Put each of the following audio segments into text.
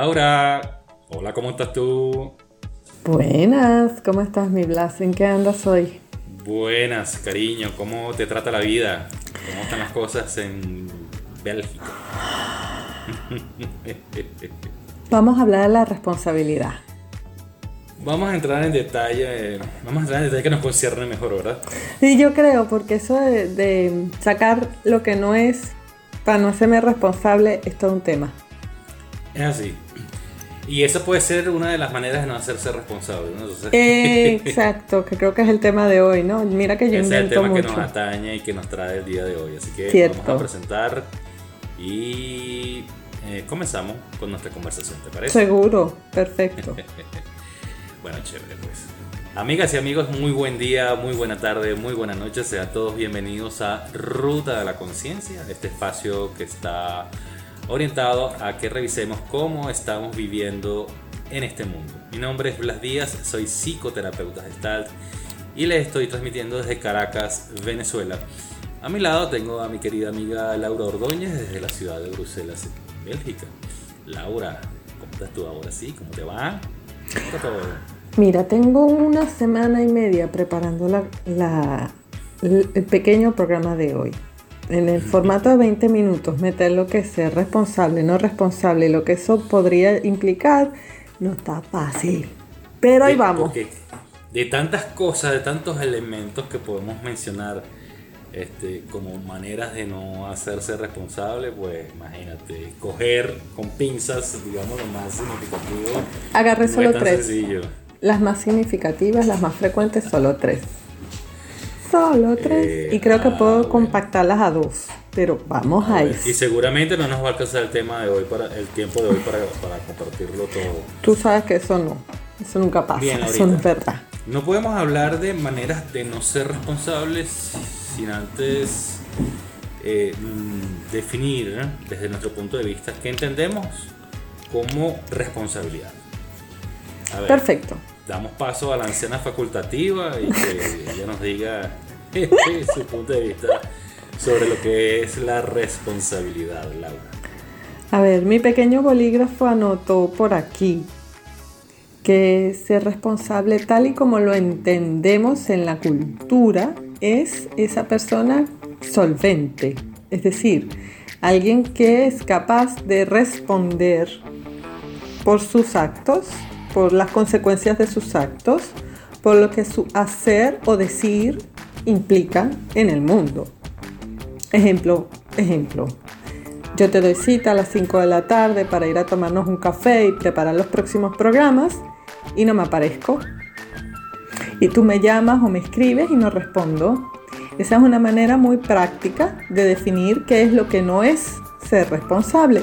Laura, hola, ¿cómo estás tú? Buenas, ¿cómo estás mi Blas? ¿En qué andas hoy? Buenas, cariño, ¿cómo te trata la vida? ¿Cómo están las cosas en Bélgica? Vamos a hablar de la responsabilidad. Vamos a entrar en detalle, vamos a entrar en detalle que nos concierne mejor, ¿verdad? Sí, yo creo, porque eso de, de sacar lo que no es para no hacerme responsable es todo un tema. Es así. Y esa puede ser una de las maneras de no hacerse responsable. ¿no? Entonces, Exacto, que creo que es el tema de hoy, ¿no? Mira que yo ese es el invento tema que mucho. nos atañe y que nos trae el día de hoy. Así que Cierto. vamos a presentar y eh, comenzamos con nuestra conversación, ¿te parece? Seguro, perfecto. Bueno, chévere, pues. Amigas y amigos, muy buen día, muy buena tarde, muy buena noche. Sean todos bienvenidos a Ruta de la Conciencia, este espacio que está orientado a que revisemos cómo estamos viviendo en este mundo. Mi nombre es Blas Díaz, soy psicoterapeuta gestalt y les estoy transmitiendo desde Caracas, Venezuela. A mi lado tengo a mi querida amiga Laura Ordóñez desde la ciudad de Bruselas, Bélgica. Laura, ¿cómo estás tú ahora? ¿Sí? ¿Cómo te va? ¿Cómo está todo? Mira, tengo una semana y media preparando la, la- el pequeño programa de hoy. En el formato de 20 minutos, meter lo que es ser responsable, no responsable, lo que eso podría implicar, no está fácil. Pero ahí vamos. porque De tantas cosas, de tantos elementos que podemos mencionar este, como maneras de no hacerse responsable, pues imagínate, coger con pinzas, digamos, lo más significativo. Agarré no solo tres. sencillo. Las más significativas, las más frecuentes, solo tres. Solo tres. Eh, y creo que ah, puedo bueno. compactarlas a dos. Pero vamos a Y ir. seguramente no nos va a alcanzar el tema de hoy para el tiempo de hoy para, para compartirlo todo. Tú sabes que eso no. Eso nunca pasa. Bien, eso no es verdad. No podemos hablar de maneras de no ser responsables sin antes eh, mm, definir desde nuestro punto de vista qué entendemos como responsabilidad. A Perfecto. Damos paso a la anciana facultativa y que ella nos diga su punto de vista sobre lo que es la responsabilidad, Laura. A ver, mi pequeño bolígrafo anotó por aquí que ser responsable tal y como lo entendemos en la cultura es esa persona solvente, es decir, alguien que es capaz de responder por sus actos, por las consecuencias de sus actos, por lo que su hacer o decir implica en el mundo. Ejemplo, ejemplo. Yo te doy cita a las 5 de la tarde para ir a tomarnos un café y preparar los próximos programas y no me aparezco. Y tú me llamas o me escribes y no respondo. Esa es una manera muy práctica de definir qué es lo que no es ser responsable.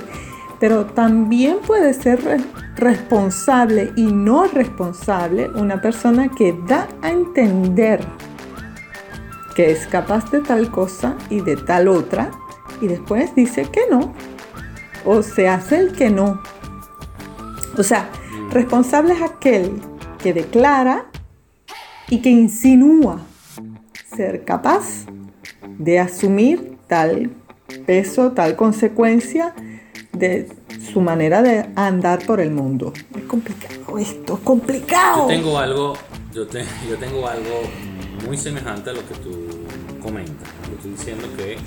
Pero también puede ser responsable y no responsable una persona que da a entender que es capaz de tal cosa y de tal otra y después dice que no o se hace el que no. O sea, responsable es aquel que declara y que insinúa ser capaz de asumir tal peso, tal consecuencia de su manera de andar por el mundo. Es complicado esto, es complicado. Yo tengo algo, yo, te- yo tengo algo muy semejante a lo que tú comentas. Yo estoy diciendo que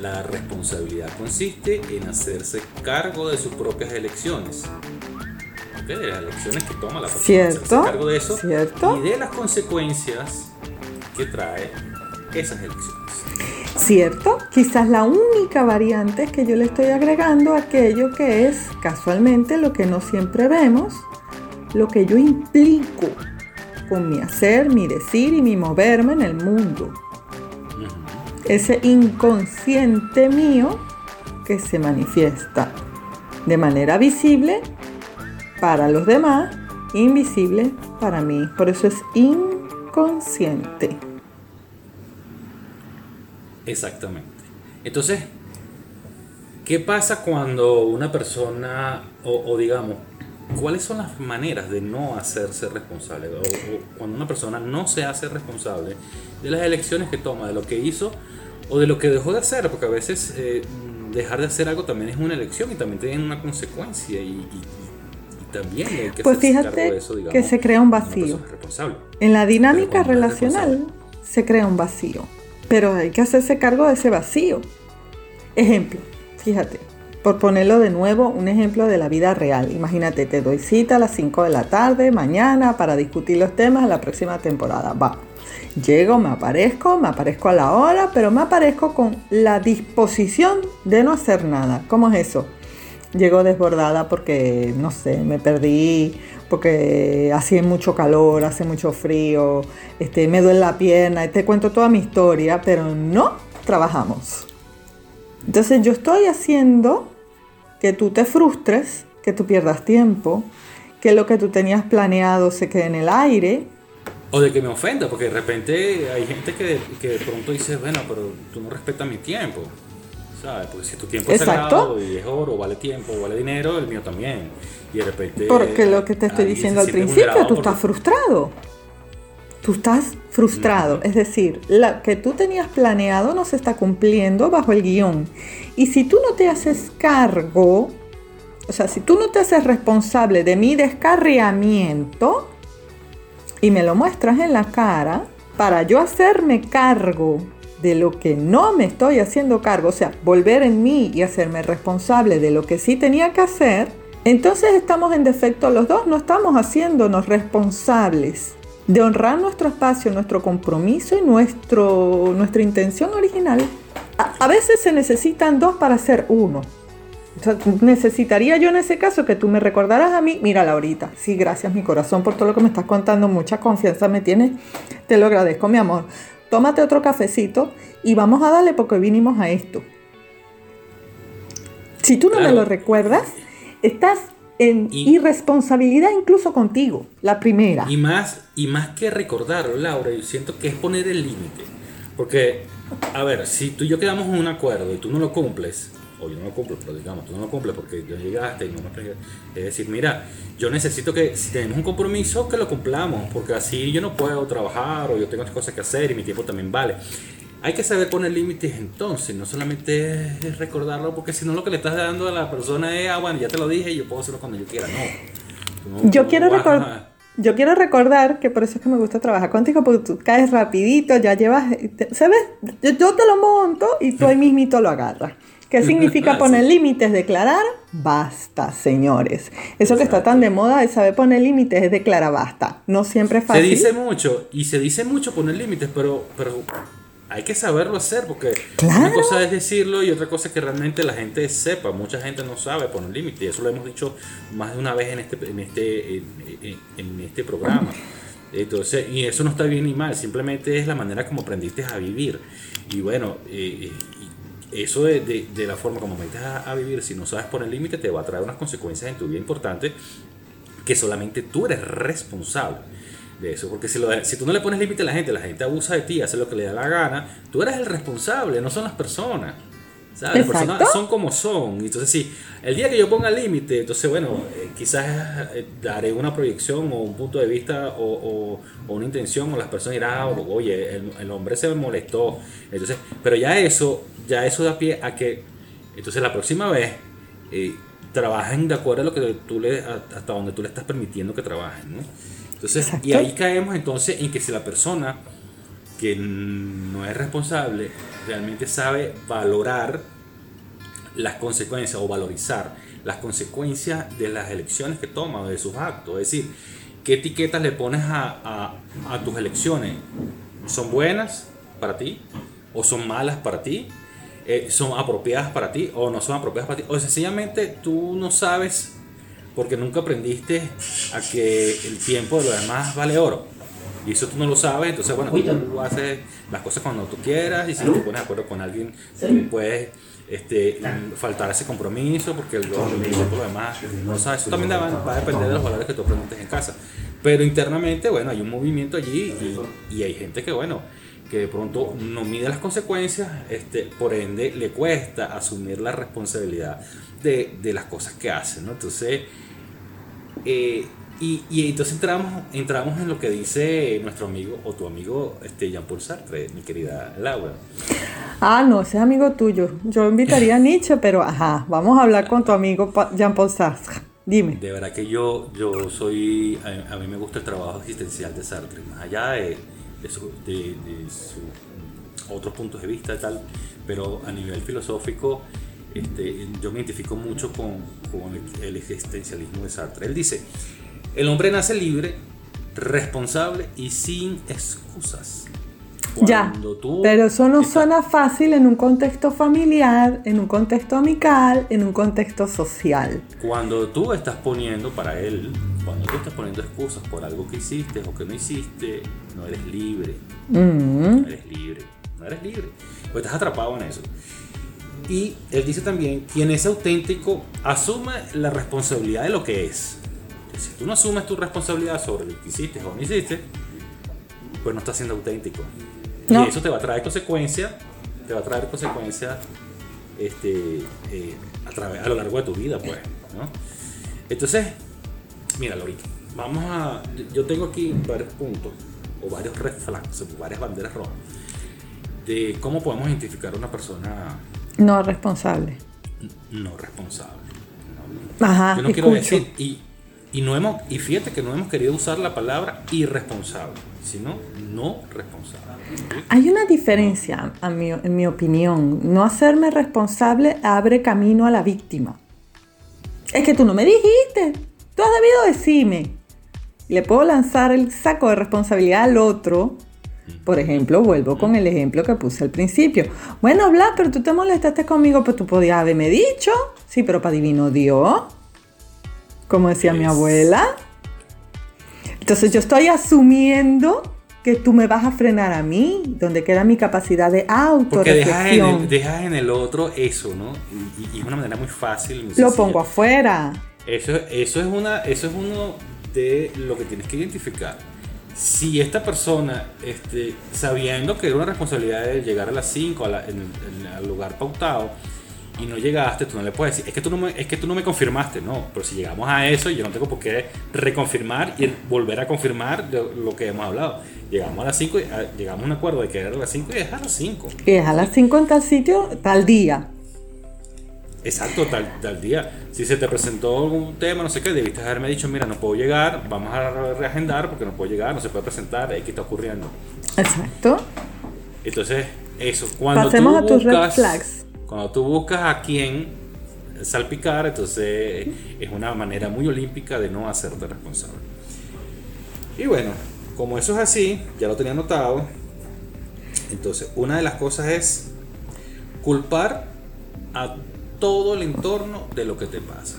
la responsabilidad consiste en hacerse cargo de sus propias elecciones. ¿Ok? De las elecciones que toma la persona. Cierto, Hacerse cargo de eso cierto. y de las consecuencias que trae esas elecciones. ¿Cierto? Quizás la única variante es que yo le estoy agregando aquello que es casualmente lo que no siempre vemos, lo que yo implico con mi hacer, mi decir y mi moverme en el mundo. Ese inconsciente mío que se manifiesta de manera visible para los demás, invisible para mí. Por eso es inconsciente. Exactamente. Entonces, ¿qué pasa cuando una persona, o, o digamos, cuáles son las maneras de no hacerse responsable? O, o cuando una persona no se hace responsable de las elecciones que toma, de lo que hizo o de lo que dejó de hacer, porque a veces eh, dejar de hacer algo también es una elección y también tiene una consecuencia y, y- también hay que Pues fíjate de eso, digamos, que se crea un vacío. En la dinámica relacional se crea un vacío, pero hay que hacerse cargo de ese vacío. Ejemplo, fíjate, por ponerlo de nuevo, un ejemplo de la vida real. Imagínate, te doy cita a las 5 de la tarde mañana para discutir los temas de la próxima temporada. Va. Llego, me aparezco, me aparezco a la hora, pero me aparezco con la disposición de no hacer nada. ¿Cómo es eso? Llego desbordada porque, no sé, me perdí, porque hace mucho calor, hace mucho frío, este, me duele la pierna, te cuento toda mi historia, pero no trabajamos. Entonces yo estoy haciendo que tú te frustres, que tú pierdas tiempo, que lo que tú tenías planeado se quede en el aire. O de que me ofenda, porque de repente hay gente que, que de pronto dice, bueno, pero tú no respetas mi tiempo. ¿Sabes? Porque si tu tiempo es Exacto. sagrado y es oro, vale tiempo, vale dinero, el mío también. Y de repente. Porque lo que te estoy diciendo al principio, tú porque- estás frustrado. Tú estás frustrado. Es decir, lo que tú tenías planeado no se está cumpliendo bajo el guion. Y si tú no te haces cargo, o sea, si tú no te haces responsable de mi descarriamiento y me lo muestras en la cara, para yo hacerme cargo de lo que no me estoy haciendo cargo, o sea, volver en mí y hacerme responsable de lo que sí tenía que hacer, entonces estamos en defecto los dos, no estamos haciéndonos responsables de honrar nuestro espacio, nuestro compromiso y nuestro, nuestra intención original. A, veces se necesitan dos para ser uno. Necesitaría yo en ese caso que tú me recordaras a mí, mira Laurita, sí, gracias mi corazón por todo lo que me estás contando, mucha confianza me tienes, te lo agradezco mi amor. Tómate otro cafecito y vamos a darle porque vinimos a esto. Si tú no me lo recuerdas, estás en Y- irresponsabilidad incluso contigo, la primera. Y más, y más que recordarlo, Laura, yo siento que es poner el límite. Porque, a ver, si tú y yo quedamos en un acuerdo y tú no lo cumples, o yo no lo cumplo, pero digamos, tú no lo cumples porque ya llegaste y no me pre- Es decir, mira, yo necesito que si tenemos un compromiso, que lo cumplamos, porque así yo no puedo trabajar o yo tengo otras cosas que hacer y mi tiempo también vale. Hay que saber poner límites entonces, no solamente es recordarlo, porque si no lo que le estás dando a la persona es, ah, bueno, ya te lo dije y yo puedo hacerlo cuando yo quiera, no. Yo quiero, no vas a- recor- yo quiero recordar que por eso es que me gusta trabajar contigo, porque tú caes rapidito, ya llevas, ¿sabes? Yo, yo te lo monto y tú ahí mismito lo agarras. ¿Qué significa Sí. poner límites? Declarar basta, señores. Eso que está tan de moda de saber poner límites es declarar basta. No siempre es Se fácil. dice mucho, y se dice mucho poner límites, pero, pero hay que saberlo hacer, porque Claro. una cosa es decirlo y otra cosa es que realmente la gente sepa. Mucha gente no sabe poner límites, y eso lo hemos dicho más de una vez en este, en este, en, en- en este programa. Entonces, y eso no está bien ni mal, simplemente es la manera como aprendiste a vivir. Y bueno, eh, y eso de, de- de la forma como aprendiste a, a vivir, si no sabes poner límites, te va a traer unas consecuencias en tu vida importantes que solamente tú eres responsable de eso. Porque si, lo- si tú no le pones límite a la gente, la gente abusa de ti, hace lo que le da la gana, tú eres el responsable, no son las personas. ¿Sabes? Las personas son como son. Entonces, si el día que yo ponga límite, entonces, bueno, eh, quizás eh, daré una proyección o un punto de vista o, o- o una intención, o las personas dirán, "Ah, oye, el, el hombre se me molestó. Entonces, pero ya eso, ya eso da pie a que, entonces la próxima vez, eh, trabajen de acuerdo a lo que tú le, hasta donde tú le estás permitiendo que trabajen, ¿no? Entonces, Exacto. y ahí caemos entonces en que si la persona que no es responsable realmente sabe valorar las consecuencias o valorizar las consecuencias de las elecciones que toma o de sus actos. Es decir, qué etiquetas le pones a, tus elecciones. ¿Son buenas para ti? ¿O son malas para ti? Eh, ¿Son apropiadas para ti? ¿O no son apropiadas para ti? O sencillamente tú no sabes porque nunca aprendiste a que el tiempo de los demás vale oro. Y eso tú no lo sabes, entonces bueno, tú haces las cosas cuando tú quieras y si te pones de acuerdo con alguien, tú puedes este, faltar ese compromiso porque el por lo demás no sabes. Eso también va, va a depender de los valores que tú aprendes en casa. Pero internamente, bueno, hay un movimiento allí y, y hay gente que, bueno, que de pronto no mide las consecuencias, este, por ende le cuesta asumir la responsabilidad de, de las cosas que hace, ¿no? Entonces, eh, y, y entonces entramos, entramos en lo que dice nuestro amigo o tu amigo este, Jean-Paul Sartre, mi querida Laura. Ah, no, ese es amigo tuyo. Yo invitaría a Nietzsche, pero ajá, vamos a hablar con tu amigo Pa- Jean-Paul Sartre. Dime. De verdad que yo, yo soy, a, mí me gusta el trabajo existencial de Sartre, más allá de, de, su, de, su, otros puntos de vista y tal, pero a nivel filosófico este, yo me identifico mucho con, con el existencialismo de Sartre. Él dice, el hombre nace libre, responsable y sin excusas ya, pero eso no suena fácil en un contexto familiar, en un contexto amical, en un contexto social. Cuando tú estás poniendo para él, cuando tú estás poniendo excusas por algo que hiciste o que no hiciste, no eres libre. Mm. No eres libre. No eres libre. Pues estás atrapado en eso. Y él dice también, quien es auténtico asume la responsabilidad de lo que es. Si tú no asumes tu responsabilidad sobre lo que hiciste o no hiciste, pues no estás siendo auténtico. Y eso te va a traer consecuencias, te va a traer consecuencias este, eh, a, través, a lo largo de tu vida, pues. ¿no? Entonces, mira, Lorita, vamos a. Yo tengo aquí varios puntos, o varios red flags, varias banderas rojas, de cómo podemos identificar a una persona. No responsable. No responsable. Ajá, Yo no quiero decir. Y, y, no hemos, y fíjate que no hemos querido usar la palabra irresponsable, sino no responsable. Hay una diferencia, en mi opinión. No hacerme responsable abre camino a la víctima. Es que tú no me dijiste. Tú has debido decirme. Le puedo lanzar el saco de responsabilidad al otro. Por ejemplo, vuelvo con el ejemplo que puse al principio. Bueno, Blas, pero tú te molestaste conmigo, pero tú podías haberme dicho. Sí, pero para divino Dios. Como decía mi abuela. Entonces yo estoy asumiendo que tú me vas a frenar a mí, donde queda mi capacidad de autorreflexión. Porque dejas en, el otro eso, ¿no? Y, es una manera muy fácil. Lo pongo afuera. Eso, eso, es una, eso es uno de lo que tienes que identificar. Si esta persona, este, sabiendo que era una responsabilidad de llegar a las 5 al lugar pautado, y no llegaste, tú no le puedes decir, es que tú no me, es que tú no me confirmaste, no, pero si llegamos a eso, yo no tengo por qué reconfirmar y volver a confirmar lo que hemos hablado. Llegamos a las 5, llegamos a un acuerdo de que era a las 5 y es a las 5. Y es a las 5 en tal sitio, tal día. Exacto, tal, tal día. Si se te presentó algún tema, no sé qué, debiste haberme dicho, mira, no puedo llegar, vamos a reagendar porque no puedo llegar, no se puede presentar, ¿qué está ocurriendo? Exacto. Entonces, eso, cuando Pasemos a tus red flags cuando tú buscas a quién salpicar, entonces es una manera muy olímpica de no hacerte responsable. Y bueno, como eso es así, ya lo tenía anotado. Entonces, una de las cosas es culpar a todo el entorno de lo que te pasa.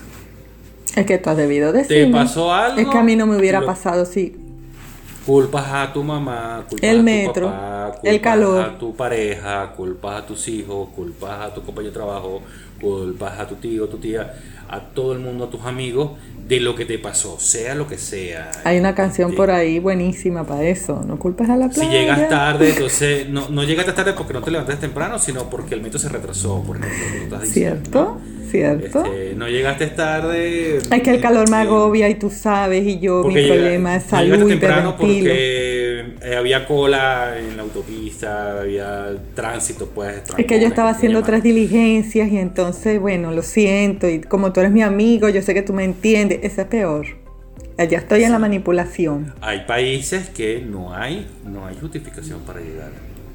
Es que tú has debido decir. ¿Te pasó algo? Es que a mí no me hubiera pasado, sí. Culpas a tu mamá, culpas el a tu metro, papá, culpas el calor. a tu pareja, culpas a tus hijos, culpas a tu compañero de trabajo, culpas a tu tío, tu tía, a todo el mundo, a tus amigos, de lo que te pasó, sea lo que sea. Hay una canción por ahí buenísima para eso, no culpes a la playa. Si llegas tarde, entonces no, no llegaste tarde porque no te levantaste temprano, sino porque el metro se retrasó, por ejemplo. ¿Cierto? ¿Cierto? Este, no llegaste tarde. Es que el calor me agobia y tú sabes, y yo, mi problema es salud no temprano porque eh, había cola en la autopista, había tránsito, pues. Es que yo estaba haciendo otras diligencias y entonces, bueno, lo siento, y como tú eres mi amigo, yo sé que tú me entiendes, ese es peor. Ya estoy en la manipulación. Hay países que no hay, no hay justificación para llegar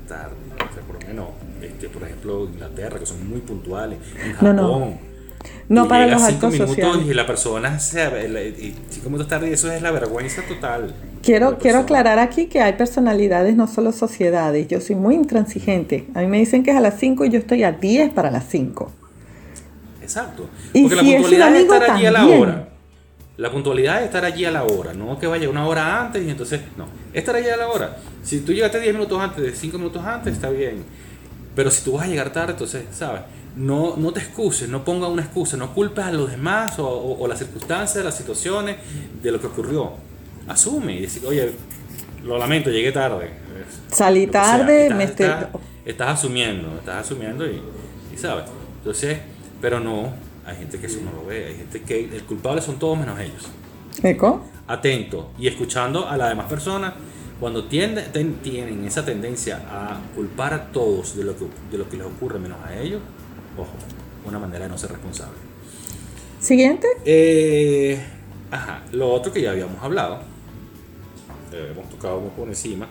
tarde. O sea, por lo menos, este, por ejemplo, Inglaterra, que son muy puntuales. En Japón, no, no. No para los actos sociales. Y la persona, y cinco minutos tarde, eso es la vergüenza total. Quiero, quiero aclarar aquí que hay personalidades, no solo sociedades. Yo soy muy intransigente. A mí me dicen que es a las 5 y yo estoy a 10 para las 5. Exacto. Porque la puntualidad es estar allí a la hora. La puntualidad es estar allí a la hora, no que vaya una hora antes y entonces, no, estar allí a la hora. Si tú llegaste 10 minutos antes, 5 minutos antes, está bien. Pero si tú vas a llegar tarde, entonces, ¿sabes? No, no te excuses, no ponga una excusa, no culpes a los demás o, las circunstancias, las situaciones de lo que ocurrió. Asume y dice, oye, lo lamento, llegué tarde. Salí tarde, me estás, asumiendo, estás asumiendo y, sabes. Entonces, pero no, hay gente que eso no lo ve, hay gente que el culpable son todos menos ellos. ¿Eco? Atento y escuchando a las demás personas cuando tienden, tienen esa tendencia a culpar a todos de lo, que, de lo que les ocurre menos a ellos, ojo, una manera de no ser responsable. Siguiente. Eh, ajá, lo otro que ya habíamos hablado, eh, hemos tocado muy por encima,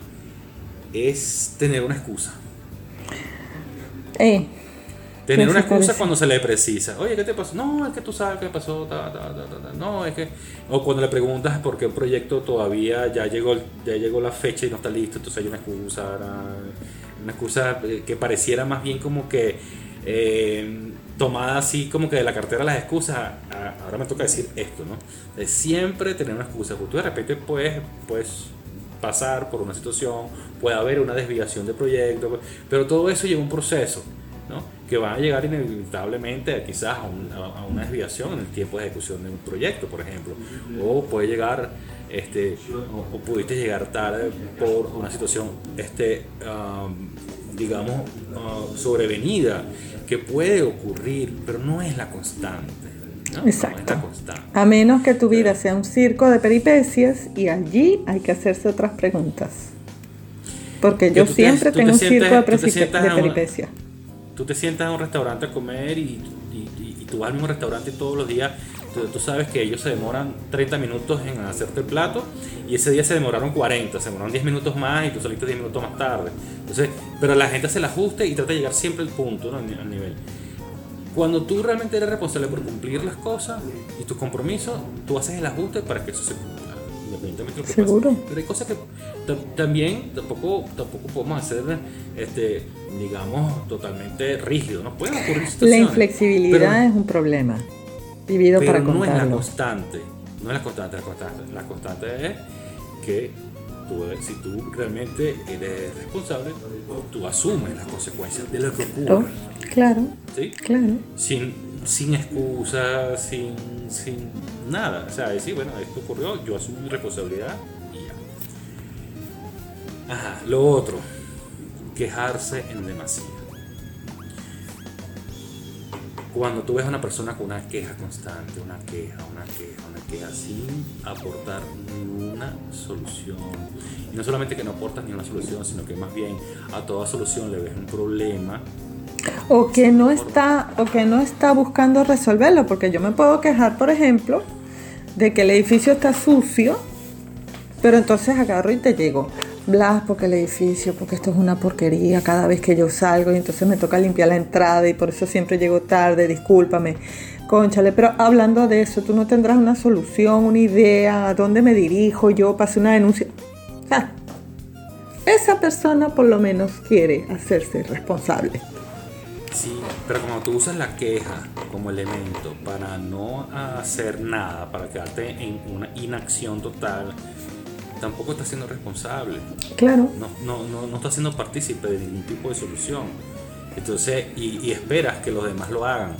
es tener una excusa. Eh, Tener ¿Qué una excusa cuando se le precisa. Oye, ¿qué te pasó? No, es que tú sabes qué pasó. ta, ta, ta. No, es que. O cuando le preguntas por qué un proyecto todavía ya llegó, ya llegó la fecha y no está listo, entonces hay una excusa. Una, una excusa eh, que pareciera más bien como que. Eh, tomada así como que de la cartera las excusas. ahora me toca decir esto, ¿no? De siempre tener una excusa. Porque tú de repente puedes. puedes pasar por una situación, puede haber una desviación de proyecto, pero todo eso lleva un proceso, ¿no? que va a llegar inevitablemente quizás a, un- a- a una desviación en el tiempo de ejecución de un proyecto, por ejemplo, o puede llegar, este, o, o pudiste llegar tarde por una situación, este, um, digamos, uh, sobrevenida, que puede ocurrir, pero no es la constante. ¿no? No es Exacto. la constante. A menos que tu vida sea un circo de peripecias y allí hay que hacerse otras preguntas. Porque Que yo te- siempre te tengo un sientes- circo de, te peripecias. tú te sientas en un restaurante a comer y, y- y- y tú vas al mismo restaurante todos los días, tú, tú sabes que ellos se demoran 30 minutos en hacerte el plato y ese día se demoraron 40, se demoraron 10 minutos más y tú saliste 10 minutos más tarde. Entonces, pero la gente se la ajuste y trata de llegar siempre al punto, ¿no? al, ni- al nivel. Cuando tú realmente eres responsable por cumplir las cosas y tus compromisos, tú haces el ajuste para que eso se cumpla. Independientemente de lo que Seguro. pase. Pero hay cosas que ta- también tampoco, tampoco podemos hacer, este, digamos, totalmente rígido. No pueden ocurrir La situaciones. inflexibilidad pero- es un problema. Vivido pero para no es la constante. No es la constante. La constante, la constante es que tú, si tú realmente eres responsable, tú asumes las consecuencias de lo que Claro, ocurre. claro, ¿sí? claro. Sin, sin excusas, sin, sin nada. O sea, decir, bueno, esto ocurrió, yo asumo mi responsabilidad y ya. Ajá, lo otro, quejarse en demasía. Cuando tú ves a una persona con una queja constante, una queja, una queja, una queja, sin aportar ninguna solución. Y no solamente que no aportas ni una solución, sino que más bien a toda solución le ves un problema. O que no está, o que no está buscando resolverlo, porque yo me puedo quejar, por ejemplo, de que el edificio está sucio, pero entonces agarro y te llego. Blas, porque el edificio, porque esto es una porquería cada vez que yo salgo y entonces me toca limpiar la entrada y por eso siempre llego tarde, discúlpame. Conchale, pero hablando de eso, tú no tendrás una solución, una idea, a dónde me dirijo, yo pasé una denuncia. Esa persona por lo menos quiere hacerse responsable. Sí, pero como tú usas la queja como elemento para no hacer nada, para quedarte en una inacción total, tampoco estás siendo responsable. Claro. No, no, no, no estás siendo partícipe de ningún tipo de solución. Entonces, y, y esperas que los demás lo hagan.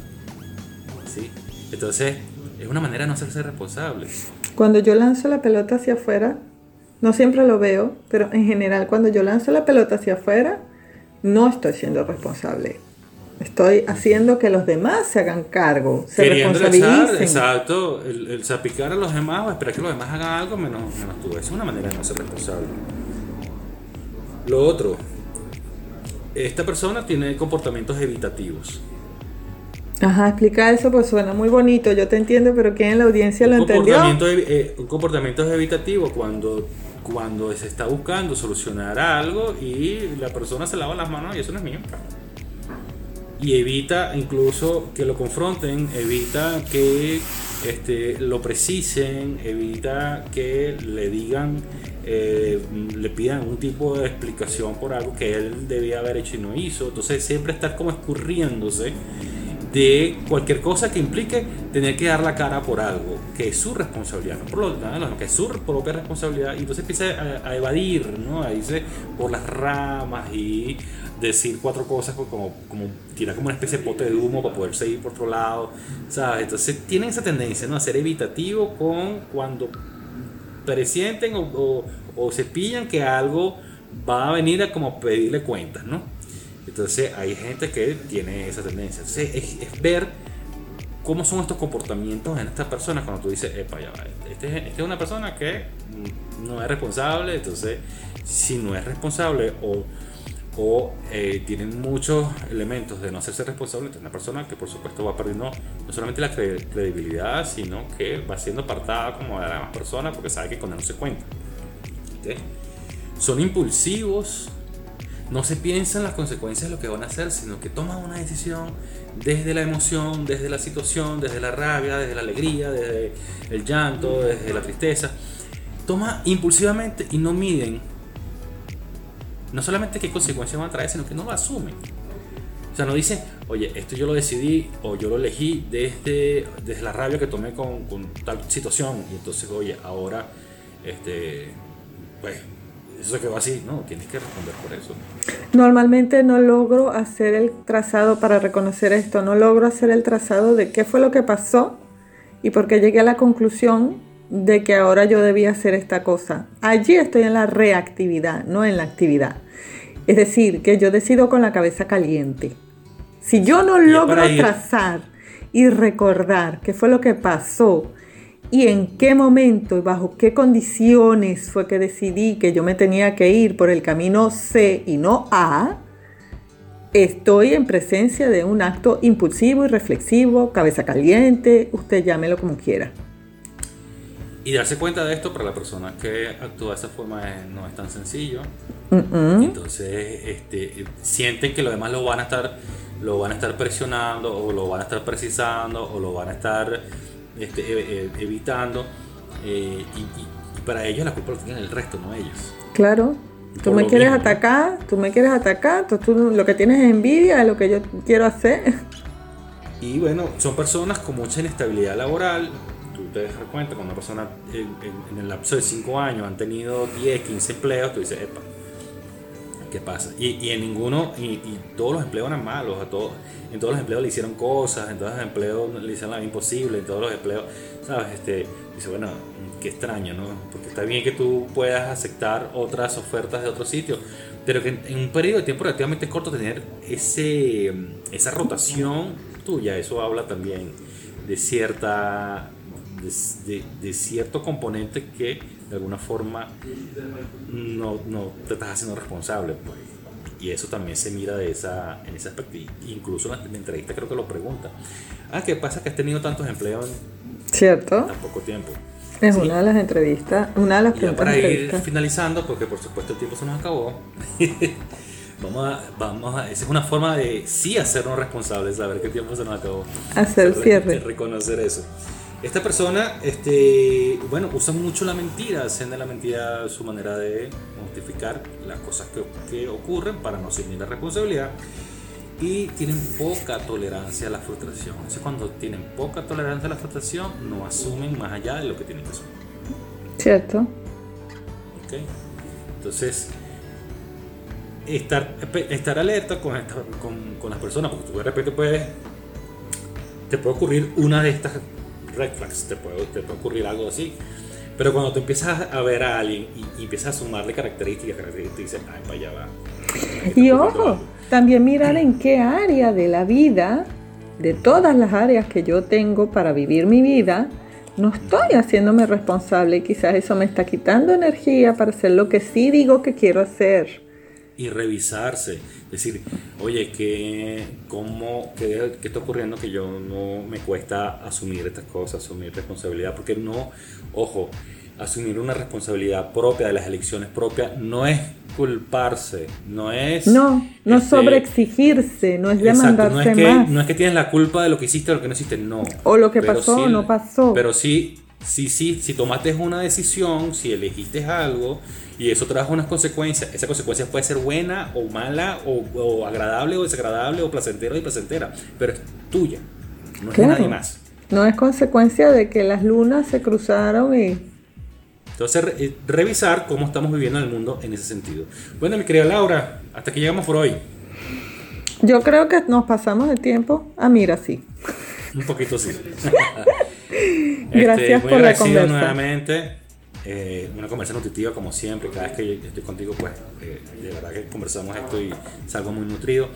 ¿Sí? Entonces, es una manera de no hacerse responsable. Cuando yo lanzo la pelota hacia afuera, no siempre lo veo, pero en general cuando yo lanzo la pelota hacia afuera, no estoy siendo responsable. Estoy haciendo que los demás se hagan cargo, se Queriendo echar, responsabilicen. exacto, el, el zapicar a los demás o esperar que los demás hagan algo menos, menos tú. Es una manera de no ser responsable. Lo otro, esta persona tiene comportamientos evitativos. Ajá, explica eso, pues suena muy bonito, yo te entiendo, pero ¿quién en la audiencia lo un, entendió? comportamiento, evi- eh, un comportamiento evitativo cuando, cuando se está buscando solucionar algo y la persona se lava las manos y eso no es mío. Y evita incluso que lo confronten, evita que este, lo precisen, evita que le digan, eh, le pidan un tipo de explicación por algo que él debía haber hecho y no hizo. Entonces siempre estar como escurriéndose de cualquier cosa que implique tener que dar la cara por algo que es su responsabilidad, no por lo no, que es su propia responsabilidad, y entonces empieza a, a evadir, ¿no? A irse por las ramas y decir cuatro cosas como, como tirar como una especie de pote de humo para poder seguir por otro lado, ¿sabes? Entonces tienen esa tendencia, ¿no? A ser evitativo con cuando presienten o, o, o se pillan que algo va a venir a como pedirle cuentas, ¿no? Entonces hay gente que tiene esa tendencia. Entonces es, es ver cómo son estos comportamientos en estas personas cuando tú dices, epa, ya va, este, es- este es una persona que no es responsable, entonces si no es responsable o, o eh, tienen muchos elementos de no hacerse responsable de una persona que por supuesto va perdiendo no solamente la credibilidad, sino que va siendo apartada como de las demás personas porque sabe que con él no se cuenta. Son impulsivos, no se piensan las consecuencias de lo que van a hacer, sino que toman una decisión desde la emoción, desde la situación, desde la rabia, desde la alegría, desde el llanto, desde la tristeza. Toma impulsivamente y no miden no solamente qué consecuencias van a traer, sino que no lo asumen. O sea, no dicen, oye, esto yo lo decidí o yo lo elegí desde, desde la rabia que tomé con, con tal situación. Y entonces, oye, ahora, este, pues, eso quedó así. No, tienes que responder por eso. Normalmente no logro hacer el trazado para reconocer esto. No logro hacer el trazado de qué fue lo que pasó y por qué llegué a la conclusión de que ahora yo debía hacer esta cosa. Allí estoy en la reactividad, no en la actividad. Es decir, que yo decido con la cabeza caliente. Si yo no logro trazar y recordar qué fue lo que pasó y en qué momento y bajo qué condiciones fue que decidí que yo me tenía que ir por el camino C y no A, estoy en presencia de un acto impulsivo y reflexivo, cabeza caliente, usted llámelo como quiera. Y darse cuenta de esto para la persona que actúa de esa forma no es tan sencillo. Entonces este, sienten que los demás lo van a estar lo van a estar presionando o lo van a estar precisando o lo van a estar este, e, e, evitando eh, y, para ellos la culpa lo tienen el resto, no ellos. Claro. Tú me quieres atacar, tú me quieres atacar, tú, tú, lo que tienes es envidia de lo que yo quiero hacer. Y bueno, son personas con mucha inestabilidad laboral, te cuenta, cuando una persona en, el lapso de 5 años han tenido 10, 15 empleos, tú dices, epa, ¿qué pasa? Y, en ninguno, y, todos los empleos eran malos, a todos, en todos los empleos le hicieron cosas, en todos los empleos le hicieron la imposible, en todos los empleos, ¿sabes? Este, dice, bueno, qué extraño, ¿no? Porque está bien que tú puedas aceptar otras ofertas de otros sitios, pero que en un periodo de tiempo relativamente corto tener ese, esa rotación tuya, eso habla también de cierta de, cierto componente que de alguna forma no, no, te estás haciendo responsable. Pues. Y eso también se mira de esa, en ese aspecto. Incluso en la entrevista creo que lo pregunta. Ah, ¿qué pasa que has tenido tantos empleos en ¿Cierto? tan poco tiempo? Es una de las entrevistas, una de las preguntas. para ir finalizando, porque por supuesto el tiempo se nos acabó. vamos a, vamos a, esa es una forma de sí hacernos responsables, saber el tiempo se nos acabó. Hacer cierre. Reconocer eso. Esta persona, este, bueno, usa mucho la mentira, hacen de la mentira su manera de justificar las cosas que, ocurren para no asumir la responsabilidad y tienen poca tolerancia a la frustración. Entonces, cuando tienen poca tolerancia a la frustración, no asumen más allá de lo que tienen que asumir. Cierto. Ok. Entonces, estar, estar alerta con, con, con las personas, porque tú de repente puedes, te puede ocurrir una de estas red flags, te puede, te puede ocurrir algo así. Pero cuando tú empiezas a ver a alguien y, empiezas a sumarle características, características, dices, ay, para allá va. Y ojo, también mirar en qué área de la vida, de todas las áreas que yo tengo para vivir mi vida, no estoy haciéndome responsable y quizás eso me está quitando energía para hacer lo que sí digo que quiero hacer. Y revisarse decir, oye, ¿qué, cómo, qué, está ocurriendo que yo no me cuesta asumir estas cosas, asumir responsabilidad? Porque no, ojo, asumir una responsabilidad propia de las elecciones propias no es culparse, no es... No, no este, sobreexigirse, no es demandarse no es que, más. No es que tienes la culpa de lo que hiciste o lo que no hiciste, no. O lo que pasó o no pasó. Pero sí, sí, sí, si tomaste una decisión, si elegiste algo y eso trajo unas consecuencias. Esa consecuencia puede ser buena o mala, o, agradable o desagradable, o placentera o placentera, pero es tuya, no es de nadie más. No es consecuencia de que las lunas se cruzaron y. Entonces, eh, revisar cómo estamos viviendo en el mundo en ese sentido. Bueno, mi querida Laura, hasta que llegamos por hoy. Yo creo que nos pasamos de tiempo. Ah, mira, sí. Un poquito sí. Gracias este, por la conversación. nuevamente. Eh, una conversa nutritiva como siempre, cada vez que estoy contigo pues eh, de verdad que conversamos esto y salgo muy nutrido.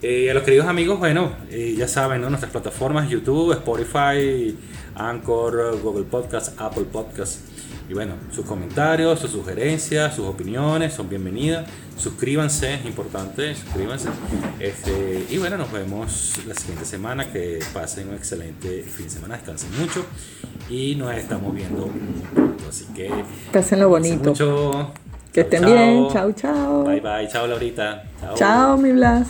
Eh, a los queridos amigos, bueno, ya saben, nuestras plataformas YouTube, Spotify, Anchor, Google Podcast, Apple Podcast. Y bueno, sus comentarios, sus sugerencias, sus opiniones son bienvenidas. Suscríbanse, es importante, suscríbanse. Este, y bueno, nos vemos la siguiente semana. Que pasen un excelente fin de semana, descansen mucho. Y nos estamos viendo muy pronto. Así que. Pásenlo bonito. Mucho. Que estén bien. Chao, chao. Bye, bye. Chao, Laurita. Chao, mi Blas.